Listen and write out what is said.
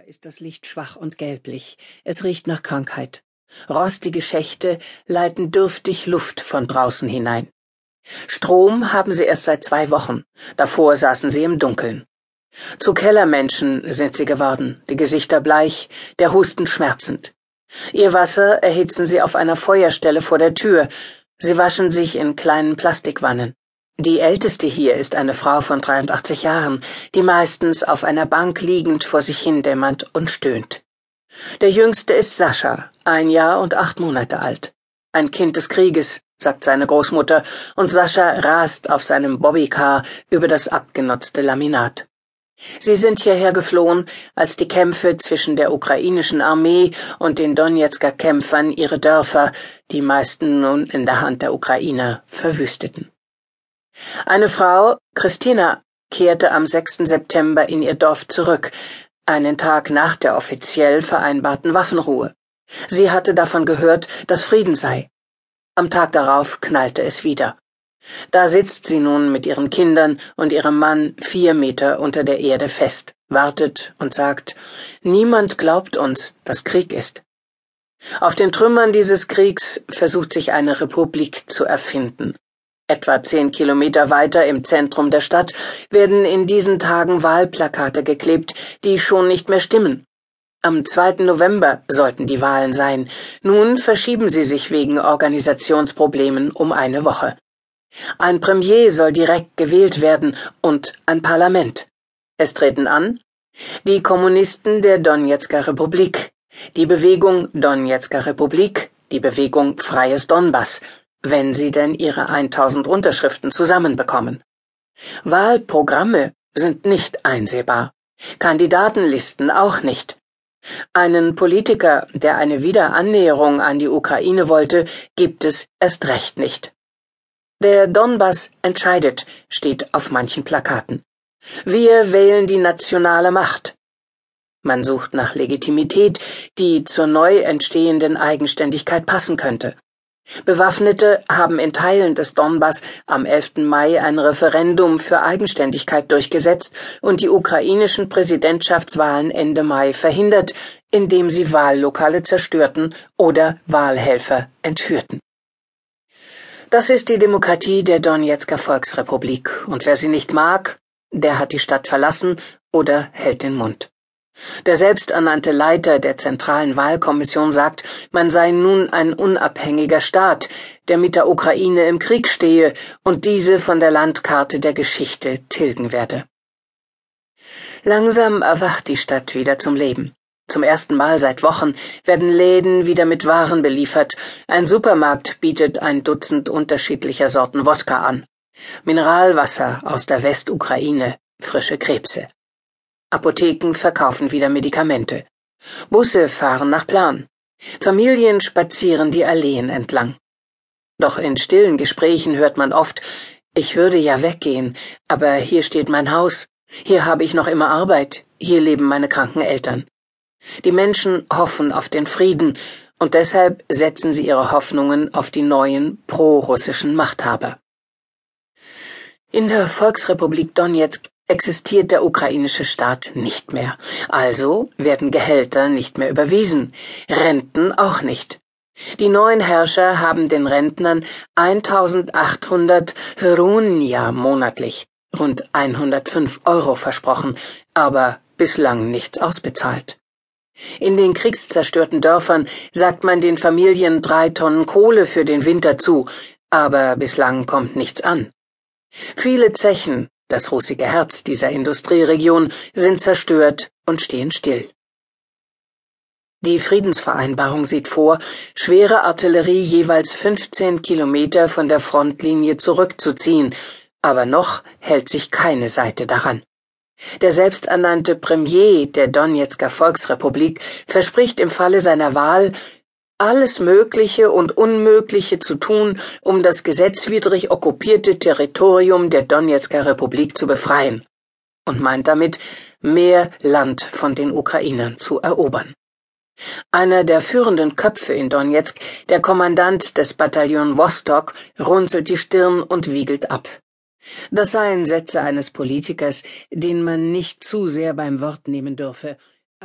ist das Licht schwach und gelblich. Es riecht nach Krankheit. Rostige Schächte leiten dürftig Luft von draußen hinein. Strom haben sie erst seit zwei Wochen. Davor saßen sie im Dunkeln. Zu Kellermenschen sind sie geworden, die Gesichter bleich, der Husten schmerzend. Ihr Wasser erhitzen sie auf einer Feuerstelle vor der Tür. Sie waschen sich in kleinen Plastikwannen. Die älteste hier ist eine Frau von 83 Jahren, die meistens auf einer Bank liegend vor sich hindämmert und stöhnt. Der jüngste ist Sascha, ein Jahr und acht Monate alt. Ein Kind des Krieges, sagt seine Großmutter, und Sascha rast auf seinem Bobbycar über das abgenutzte Laminat. Sie sind hierher geflohen, als die Kämpfe zwischen der ukrainischen Armee und den Donetsker Kämpfern ihre Dörfer, die meisten nun in der Hand der Ukrainer, verwüsteten. Eine Frau, Christina, kehrte am 6. September in ihr Dorf zurück, einen Tag nach der offiziell vereinbarten Waffenruhe. Sie hatte davon gehört, dass Frieden sei. Am Tag darauf knallte es wieder. Da sitzt sie nun mit ihren Kindern und ihrem Mann vier Meter unter der Erde fest, wartet und sagt, niemand glaubt uns, dass Krieg ist. Auf den Trümmern dieses Kriegs versucht sich eine Republik zu erfinden, Etwa zehn Kilometer weiter im Zentrum der Stadt werden in diesen Tagen Wahlplakate geklebt, die schon nicht mehr stimmen. Am 2. November sollten die Wahlen sein. Nun verschieben sie sich wegen Organisationsproblemen um eine Woche. Ein Premier soll direkt gewählt werden und ein Parlament. Es treten an die Kommunisten der Donetsker Republik, die Bewegung Donetsker Republik, die Bewegung Freies Donbass wenn sie denn ihre 1000 Unterschriften zusammenbekommen. Wahlprogramme sind nicht einsehbar, Kandidatenlisten auch nicht. Einen Politiker, der eine Wiederannäherung an die Ukraine wollte, gibt es erst recht nicht. Der Donbass entscheidet, steht auf manchen Plakaten. Wir wählen die nationale Macht. Man sucht nach Legitimität, die zur neu entstehenden Eigenständigkeit passen könnte. Bewaffnete haben in Teilen des Donbass am 11. Mai ein Referendum für Eigenständigkeit durchgesetzt und die ukrainischen Präsidentschaftswahlen Ende Mai verhindert, indem sie Wahllokale zerstörten oder Wahlhelfer entführten. Das ist die Demokratie der Donetsker Volksrepublik, und wer sie nicht mag, der hat die Stadt verlassen oder hält den Mund. Der selbsternannte Leiter der Zentralen Wahlkommission sagt, man sei nun ein unabhängiger Staat, der mit der Ukraine im Krieg stehe und diese von der Landkarte der Geschichte tilgen werde. Langsam erwacht die Stadt wieder zum Leben. Zum ersten Mal seit Wochen werden Läden wieder mit Waren beliefert. Ein Supermarkt bietet ein Dutzend unterschiedlicher Sorten Wodka an. Mineralwasser aus der Westukraine, frische Krebse. Apotheken verkaufen wieder Medikamente. Busse fahren nach Plan. Familien spazieren die Alleen entlang. Doch in stillen Gesprächen hört man oft, ich würde ja weggehen, aber hier steht mein Haus, hier habe ich noch immer Arbeit, hier leben meine kranken Eltern. Die Menschen hoffen auf den Frieden, und deshalb setzen sie ihre Hoffnungen auf die neuen pro-russischen Machthaber. In der Volksrepublik Donetsk existiert der ukrainische Staat nicht mehr. Also werden Gehälter nicht mehr überwiesen, Renten auch nicht. Die neuen Herrscher haben den Rentnern 1800 Hrunia monatlich, rund 105 Euro versprochen, aber bislang nichts ausbezahlt. In den kriegszerstörten Dörfern sagt man den Familien drei Tonnen Kohle für den Winter zu, aber bislang kommt nichts an. Viele Zechen, das rußige Herz dieser Industrieregion, sind zerstört und stehen still. Die Friedensvereinbarung sieht vor, schwere Artillerie jeweils 15 Kilometer von der Frontlinie zurückzuziehen, aber noch hält sich keine Seite daran. Der selbsternannte Premier der Donetsker Volksrepublik verspricht im Falle seiner Wahl, alles Mögliche und Unmögliche zu tun, um das gesetzwidrig okkupierte Territorium der Donetsker Republik zu befreien, und meint damit, mehr Land von den Ukrainern zu erobern. Einer der führenden Köpfe in Donetsk, der Kommandant des Bataillon Vostok, runzelt die Stirn und wiegelt ab. Das seien Sätze eines Politikers, den man nicht zu sehr beim Wort nehmen dürfe,